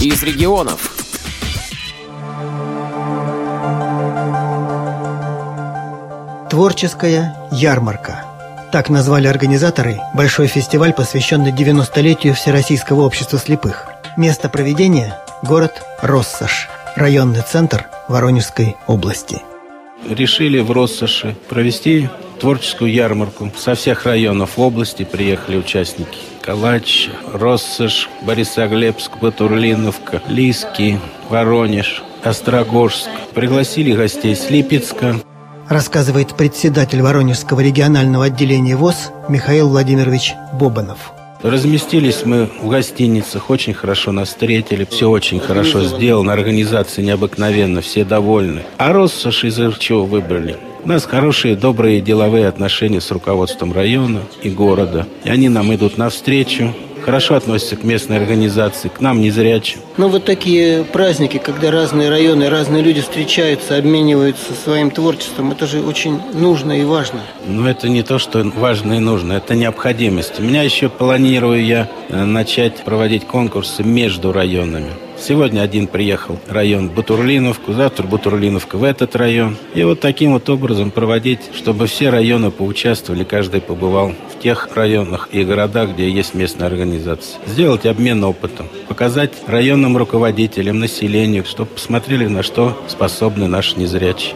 из регионов. Творческая ярмарка. Так назвали организаторы большой фестиваль, посвященный 90-летию Всероссийского общества слепых. Место проведения – город Россош, районный центр Воронежской области. Решили в Россоши провести творческую ярмарку. Со всех районов области приехали участники. Калач, Россош, Борисоглебск, Батурлиновка, Лиски, Воронеж, Острогожск. Пригласили гостей с Липецка, рассказывает председатель Воронежского регионального отделения ВОЗ Михаил Владимирович Бобанов. Разместились мы в гостиницах, очень хорошо нас встретили, все очень хорошо сделано, организация необыкновенно, все довольны. А Россош из-за чего выбрали? У нас хорошие, добрые деловые отношения с руководством района и города. И они нам идут навстречу, хорошо относятся к местной организации, к нам незрячим. Ну, вот такие праздники, когда разные районы, разные люди встречаются, обмениваются своим творчеством, это же очень нужно и важно. Ну, это не то, что важно и нужно, это необходимость. У меня еще планирую я э, начать проводить конкурсы между районами. Сегодня один приехал в район Бутурлиновку, завтра Бутурлиновка в этот район. И вот таким вот образом проводить, чтобы все районы поучаствовали, каждый побывал в тех районах и городах, где есть местная организация. Сделать обмен опытом, показать районным руководителям, населению, чтобы посмотрели, на что способны наши незрячие.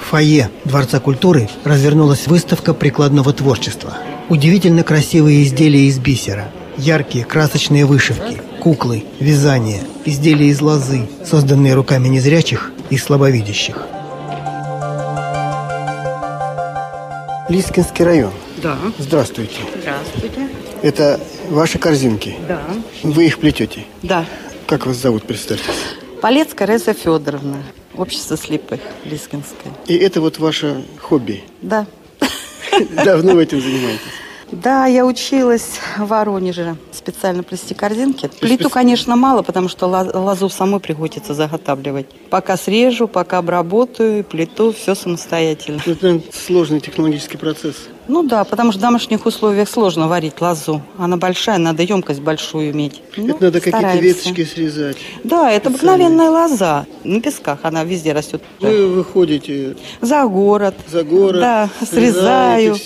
В фойе Дворца культуры развернулась выставка прикладного творчества – Удивительно красивые изделия из бисера, яркие красочные вышивки, куклы, вязание, изделия из лозы, созданные руками незрячих и слабовидящих. Лискинский район. Да. Здравствуйте. Здравствуйте. Это ваши корзинки? Да. Вы их плетете? Да. Как вас зовут, представьтесь? Полецкая Реза Федоровна. Общество слепых Лискинское. И это вот ваше хобби? Да. Давно вы этим занимаетесь? Да, я училась в Воронеже специально плести корзинки. Плиту, конечно, мало, потому что лозу самой приходится заготавливать. Пока срежу, пока обработаю, плиту, все самостоятельно. Это сложный технологический процесс. Ну да, потому что в домашних условиях сложно варить лозу. Она большая, надо емкость большую иметь. Ну, это надо какие-то веточки срезать. Да, это обыкновенная лоза. На песках она везде растет. Вы выходите за город. За город. Да, срезаю.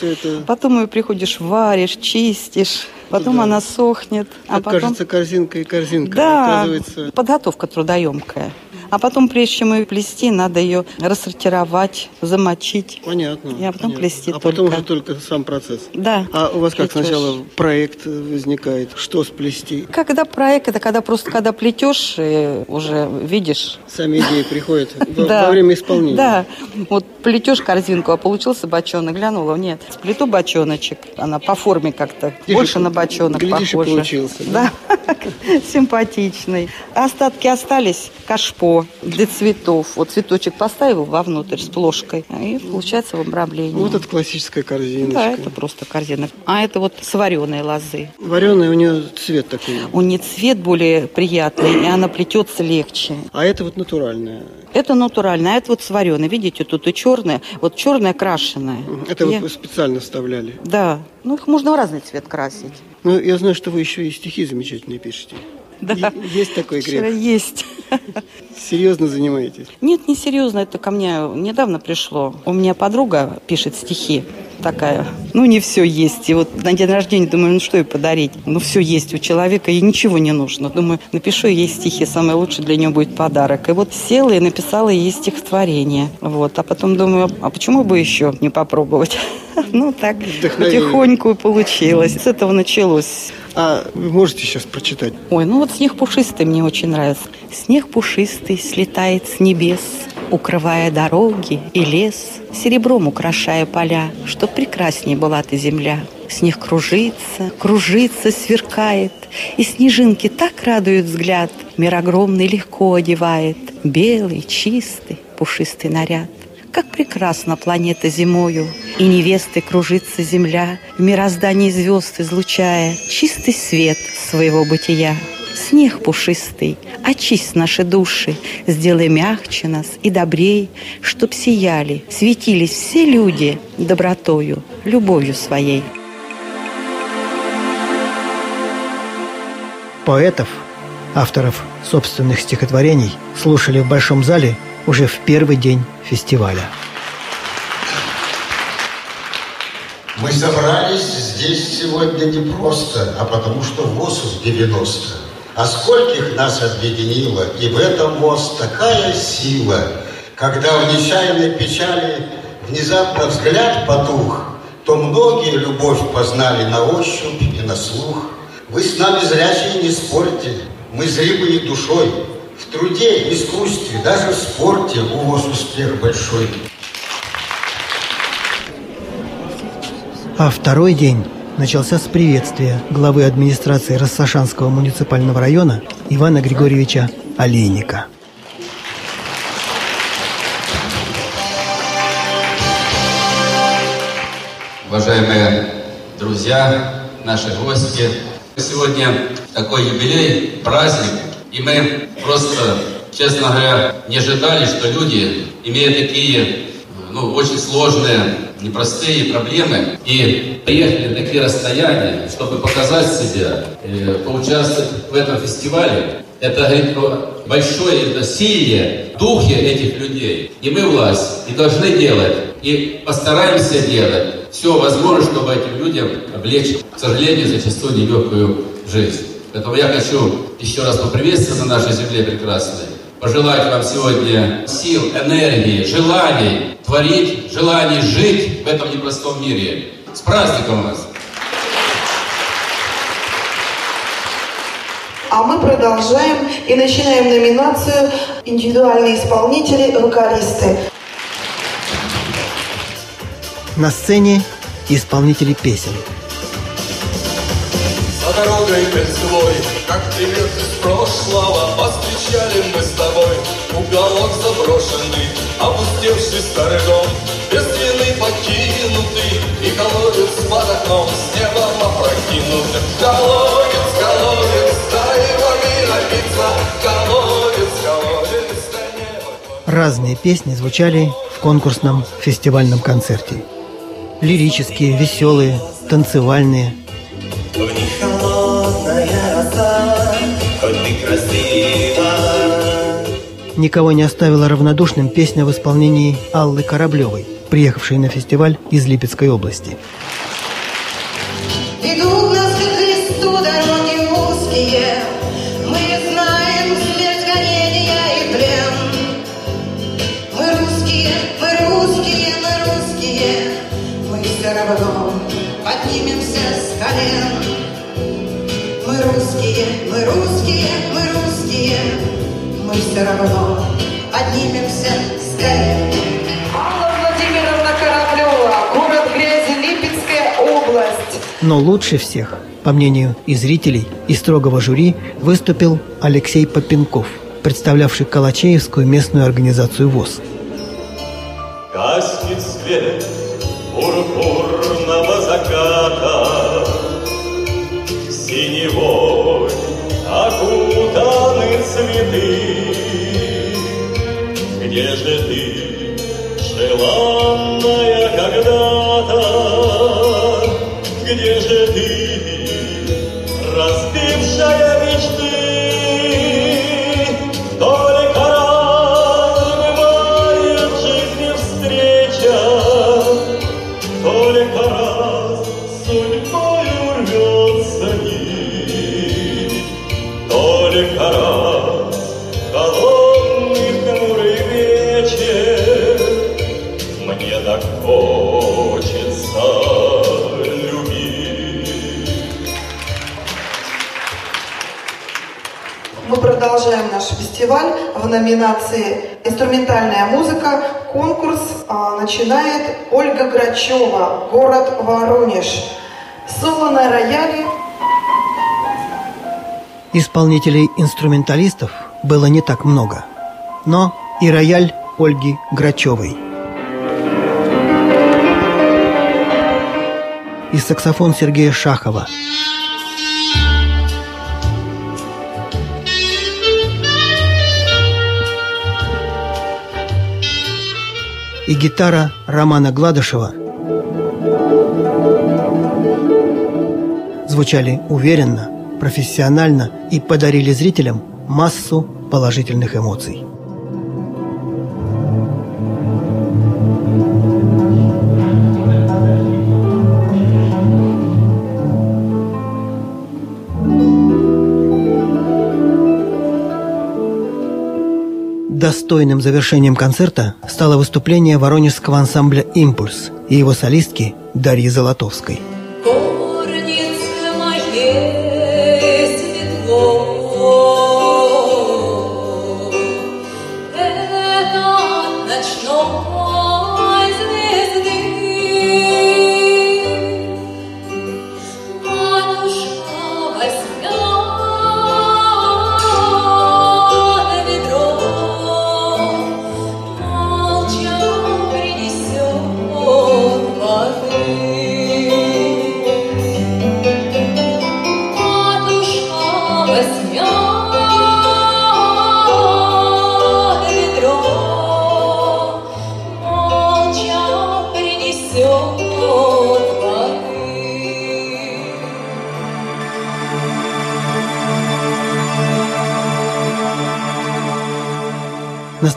Потом ее приходишь, варишь, чистишь. Потом да. она сохнет. А потом... кажется, корзинка и корзинка. Да, подготовка трудоемкая. А потом, прежде чем ее плести, надо ее рассортировать, замочить. Понятно. И а потом понятно. плести А только. потом уже только сам процесс. Да. А у вас как сначала проект возникает? Что сплести? Когда проект, это когда просто когда плетешь, и уже видишь. Сами идеи приходят во время исполнения. Да. Вот плетешь корзинку, а получился бочонок. Глянула, нет, сплету бочоночек. Она по форме как-то больше на бочонок похожа. получился. Да. Симпатичный. Остатки остались. Кашпо для цветов. Вот цветочек поставил вовнутрь с плошкой, и получается в обрамлении. Вот это классическая корзиночка. Да, это просто корзина. А это вот с вареной лозы. Вареная у нее цвет такой. У нее цвет более приятный, и она плетется легче. А это вот натуральная? Это натуральная, а это вот с вареной. Видите, тут и черная, вот черная крашеная. Это я... вы специально вставляли? Да. Ну, их можно в разный цвет красить. Ну, я знаю, что вы еще и стихи замечательные пишете. Да. Есть такой грех? Есть. Серьезно занимаетесь? Нет, не серьезно. Это ко мне недавно пришло. У меня подруга пишет стихи такая. Ну, не все есть. И вот на день рождения думаю, ну что ей подарить? Ну, все есть у человека, ей ничего не нужно. Думаю, напишу ей стихи, самое лучшее для нее будет подарок. И вот села и написала ей стихотворение. Вот. А потом думаю, а почему бы еще не попробовать? Ну, так потихоньку получилось. С этого началось. А вы можете сейчас прочитать? Ой, ну вот снег пушистый мне очень нравится. Снег пушистый слетает с небес, укрывая дороги и лес, серебром украшая поля, что прекрасней была ты земля. Снег кружится, кружится, сверкает, и снежинки так радуют взгляд. Мир огромный легко одевает, белый, чистый, пушистый наряд. Как прекрасна планета зимою, И невесты кружится земля, В мироздании звезд излучая Чистый свет своего бытия. Снег пушистый, очисть наши души, Сделай мягче нас и добрей, Чтоб сияли, светились все люди Добротою, любовью своей. Поэтов, авторов собственных стихотворений, слушали в Большом зале уже в первый день фестиваля. Мы собрались здесь сегодня не просто, а потому что ВОЗ 90. А скольких нас объединило, и в этом ВОЗ такая сила, когда в нечаянной печали внезапно взгляд потух, то многие любовь познали на ощупь и на слух. Вы с нами зрячие не спорьте, мы зримые душой, в труде, искусстве, даже в спорте у вас успех большой. А второй день начался с приветствия главы администрации Рассашанского муниципального района Ивана Григорьевича Олейника. Уважаемые друзья, наши гости, сегодня такой юбилей, праздник, и мы просто, честно говоря, не ожидали, что люди, имея такие ну, очень сложные, непростые проблемы, и приехали на такие расстояния, чтобы показать себя, э, поучаствовать в этом фестивале. Это говорит о большое насилие в духе этих людей. И мы власть, и должны делать, и постараемся делать все возможное, чтобы этим людям облегчить, к сожалению, зачастую нелегкую жизнь. Поэтому я хочу еще раз поприветствовать на нашей земле прекрасной, пожелать вам сегодня сил, энергии, желаний творить, желаний жить в этом непростом мире. С праздником вас! А мы продолжаем и начинаем номинацию «Индивидуальные исполнители, вокалисты». На сцене исполнители песен. За дорогой кольцевой, как привет из прошлого, Повстречали мы с тобой уголок заброшенный, Опустевший старый дом, без вины покинутый, И колодец под окном с небом опрокинутым. Колодец, колодец, дай воды напиться, Колодец, колодец, дай. Разные песни звучали в конкурсном фестивальном концерте. Лирические, веселые, танцевальные. Никого не оставила равнодушным песня в исполнении Аллы Кораблевой, приехавшей на фестиваль из Липецкой области. Все равно поднимемся с колен. Алла Владимировна Кораблева, город Грязи, Липецкая область. Но лучше всех, по мнению и зрителей, и строгого жюри, выступил Алексей Попенков, представлявший Калачеевскую местную организацию ВОЗ. Гаснет желанная когда-то? Где же фестиваль в номинации «Инструментальная музыка». Конкурс а, начинает Ольга Грачева, город Воронеж. Соло на рояле. Исполнителей-инструменталистов было не так много, но и рояль Ольги Грачевой. И саксофон Сергея Шахова. И гитара Романа Гладышева звучали уверенно, профессионально и подарили зрителям массу положительных эмоций. Достойным завершением концерта стало выступление воронежского ансамбля «Импульс» и его солистки Дарьи Золотовской.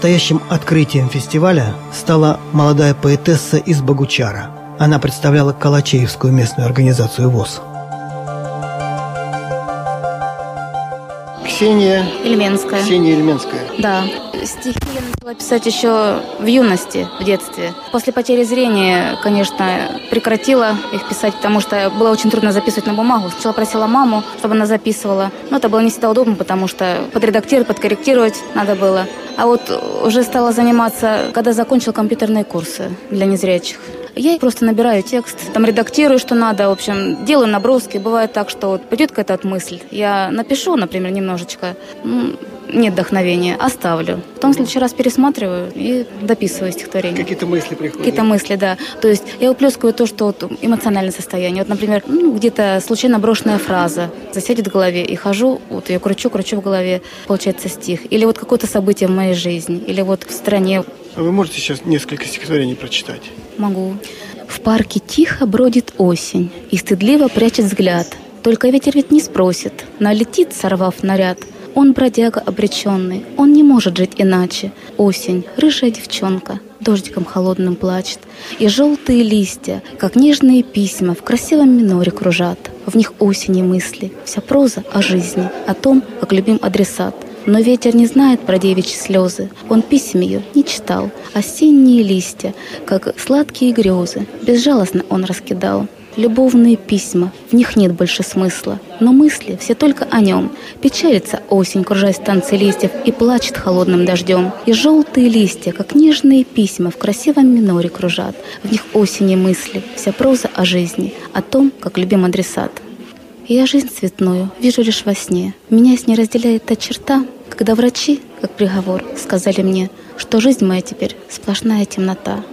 Настоящим открытием фестиваля стала молодая поэтесса из Богучара. Она представляла Калачеевскую местную организацию ВОЗ. Ксения, Ильменская. Ксения Ильменская. Да. Стихи я начала писать еще в юности, в детстве. После потери зрения, конечно, прекратила их писать, потому что было очень трудно записывать на бумагу. Сначала просила маму, чтобы она записывала. Но это было не всегда удобно, потому что подредактировать, подкорректировать надо было. А вот уже стала заниматься, когда закончила компьютерные курсы для незрячих. Я просто набираю текст, там редактирую, что надо, в общем, делаю наброски. Бывает так, что вот придет какая-то мысль. Я напишу, например, немножечко, м, нет вдохновения, оставлю. Потом в следующий раз пересматриваю и дописываю стихотворение. Какие-то мысли приходят. Какие-то мысли, да. То есть я уплескиваю то, что вот эмоциональное состояние. Вот, например, ну, где-то случайно брошенная фраза засядет в голове, и хожу, вот ее кручу, кручу в голове, получается стих. Или вот какое-то событие в моей жизни, или вот в стране А вы можете сейчас несколько стихотворений прочитать? Могу. В парке тихо бродит осень и стыдливо прячет взгляд. Только ветер ведь не спросит, налетит, сорвав наряд. Он бродяга обреченный, он не может жить иначе. Осень, рыжая девчонка, дождиком холодным плачет. И желтые листья, как нежные письма, в красивом миноре кружат. В них осени мысли, вся проза о жизни, о том, как любим адресат. Но ветер не знает про девичьи слезы, он писем ее не читал. Осенние листья, как сладкие грезы, безжалостно он раскидал. Любовные письма, в них нет больше смысла, но мысли все только о нем. Печалится осень, кружась в танце листьев, и плачет холодным дождем. И желтые листья, как нежные письма, в красивом миноре кружат. В них осени мысли, вся проза о жизни, о том, как любим адресат. Я жизнь цветную вижу лишь во сне. Меня с ней разделяет та черта, когда врачи, как приговор, сказали мне, что жизнь моя теперь сплошная темнота.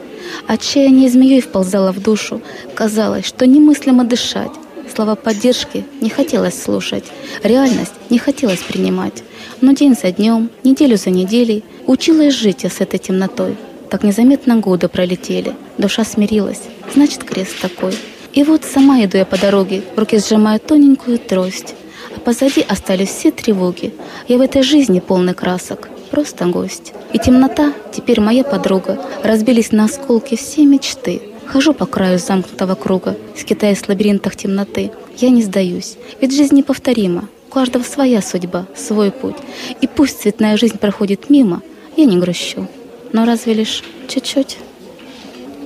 Отчаяние змеей вползало в душу. Казалось, что немыслимо дышать. Слова поддержки не хотелось слушать. Реальность не хотелось принимать. Но день за днем, неделю за неделей училась жить я с этой темнотой. Так незаметно годы пролетели. Душа смирилась. Значит, крест такой. И вот сама иду я по дороге, в руке сжимаю тоненькую трость. А позади остались все тревоги. Я в этой жизни полный красок, просто гость. И темнота теперь моя подруга. Разбились на осколки все мечты. Хожу по краю замкнутого круга, скитаясь в лабиринтах темноты. Я не сдаюсь, ведь жизнь неповторима. У каждого своя судьба, свой путь. И пусть цветная жизнь проходит мимо, я не грущу. Но разве лишь чуть-чуть?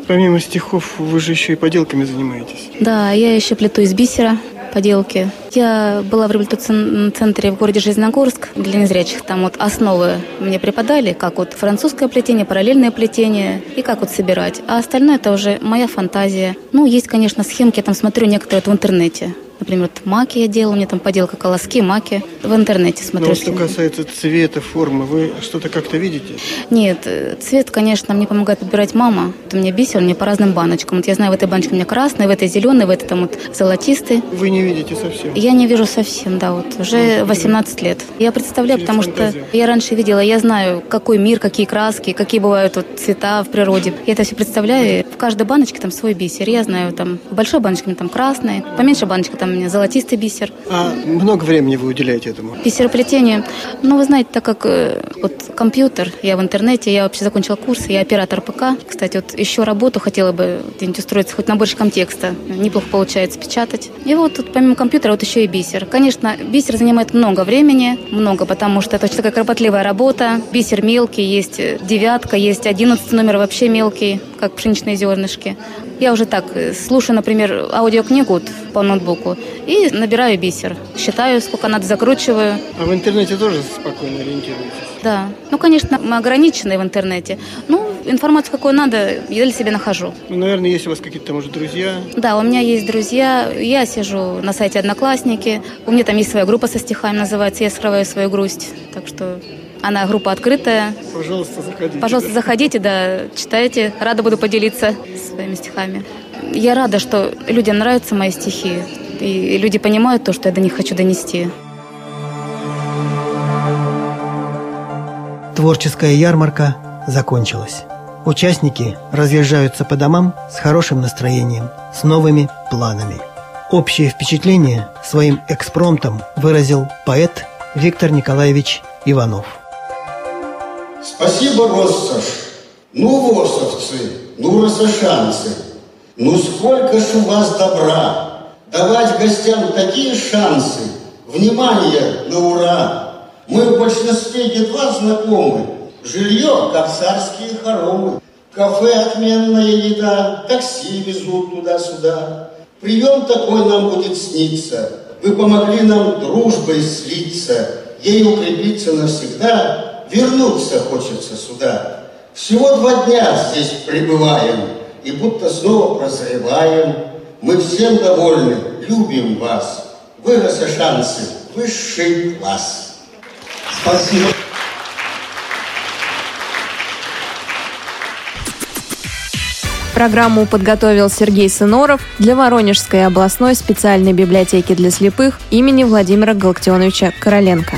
Помимо стихов, вы же еще и поделками занимаетесь. Да, я еще плету из бисера поделки. Я была в реабилитационном центре в городе Железногорск для незрячих. Там вот основы мне преподали, как вот французское плетение, параллельное плетение и как вот собирать. А остальное это уже моя фантазия. Ну, есть, конечно, схемки, я там смотрю некоторые вот в интернете. Например, вот маки я делала, у меня там поделка колоски, маки. В интернете смотрю. Но что схемы. касается цвета, формы, вы что-то как-то видите? Нет, э, цвет, конечно, мне помогает подбирать мама. Вот у меня бисер, у меня по разным баночкам. Вот я знаю, в этой баночке у меня красный, в этой зеленый, в этой там вот золотистый. Вы не видите совсем? Я не вижу совсем, да, вот уже 18 лет. Я представляю, Через потому что фантазию. я раньше видела, я знаю, какой мир, какие краски, какие бывают вот цвета в природе. Я это все представляю. В каждой баночке там свой бисер. Я знаю, там в большой баночке там красный, поменьше баночка там меня золотистый бисер. А много времени вы уделяете этому? Бисероплетение. Ну, вы знаете, так как э, вот компьютер, я в интернете, я вообще закончила курс, я оператор ПК. Кстати, вот еще работу хотела бы где-нибудь устроиться хоть на больше контекста. Неплохо получается печатать. И вот тут помимо компьютера вот еще и бисер. Конечно, бисер занимает много времени, много, потому что это очень такая кропотливая работа. Бисер мелкий, есть девятка, есть одиннадцатый номер вообще мелкий, как пшеничные зернышки. Я уже так э, слушаю, например, аудиокнигу по ноутбуку и набираю бисер. Считаю, сколько надо, закручиваю. А в интернете тоже спокойно ориентируетесь? Да. Ну, конечно, мы ограничены в интернете. Ну, информацию какую надо, я для себя нахожу. Ну, наверное, есть у вас какие-то, может, друзья? Да, у меня есть друзья. Я сижу на сайте Одноклассники. У меня там есть своя группа со стихами, называется «Я скрываю свою грусть». Так что она группа открытая. Пожалуйста, заходите. Пожалуйста, заходите, да, читайте. Рада буду поделиться своими стихами. Я рада, что людям нравятся мои стихи. И люди понимают то, что я до них хочу донести. Творческая ярмарка закончилась. Участники разъезжаются по домам с хорошим настроением, с новыми планами. Общее впечатление своим экспромтом выразил поэт Виктор Николаевич Иванов. Спасибо, Россош. Ну, восовцы, ну, росошанцы, ну, сколько ж у вас добра. Давать гостям такие шансы. Внимание на ура. Мы в большинстве едва знакомы. Жилье, как царские хоромы. Кафе отменная еда, такси везут туда-сюда. Прием такой нам будет сниться. Вы помогли нам дружбой слиться, ей укрепиться навсегда, вернуться хочется сюда. Всего два дня здесь пребываем, и будто снова прозреваем. Мы всем довольны, любим вас. Вы, шансы, высший класс. Спасибо. Программу подготовил Сергей Сыноров для Воронежской областной специальной библиотеки для слепых имени Владимира Галактионовича Короленко.